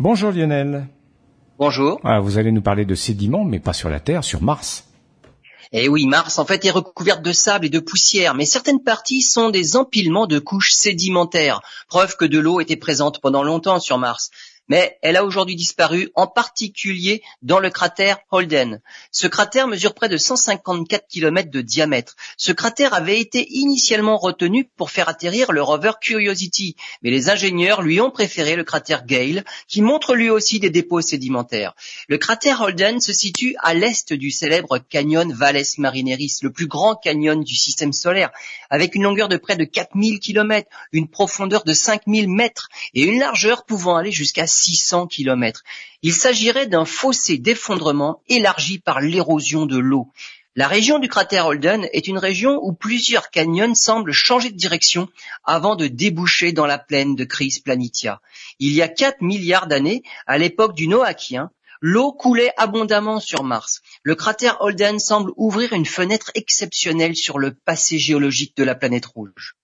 Bonjour Lionel. Bonjour. Ah, vous allez nous parler de sédiments, mais pas sur la Terre, sur Mars. Eh oui, Mars en fait est recouverte de sable et de poussière, mais certaines parties sont des empilements de couches sédimentaires, preuve que de l'eau était présente pendant longtemps sur Mars mais elle a aujourd'hui disparu, en particulier dans le cratère Holden. Ce cratère mesure près de 154 km de diamètre. Ce cratère avait été initialement retenu pour faire atterrir le rover Curiosity, mais les ingénieurs lui ont préféré le cratère Gale, qui montre lui aussi des dépôts sédimentaires. Le cratère Holden se situe à l'est du célèbre canyon Valles Marineris, le plus grand canyon du système solaire, avec une longueur de près de 4000 km, une profondeur de 5000 mètres et une largeur pouvant aller jusqu'à 600 km. Il s'agirait d'un fossé d'effondrement élargi par l'érosion de l'eau. La région du cratère Holden est une région où plusieurs canyons semblent changer de direction avant de déboucher dans la plaine de Chris Planitia. Il y a 4 milliards d'années, à l'époque du Noachien, l'eau coulait abondamment sur Mars. Le cratère Holden semble ouvrir une fenêtre exceptionnelle sur le passé géologique de la planète rouge.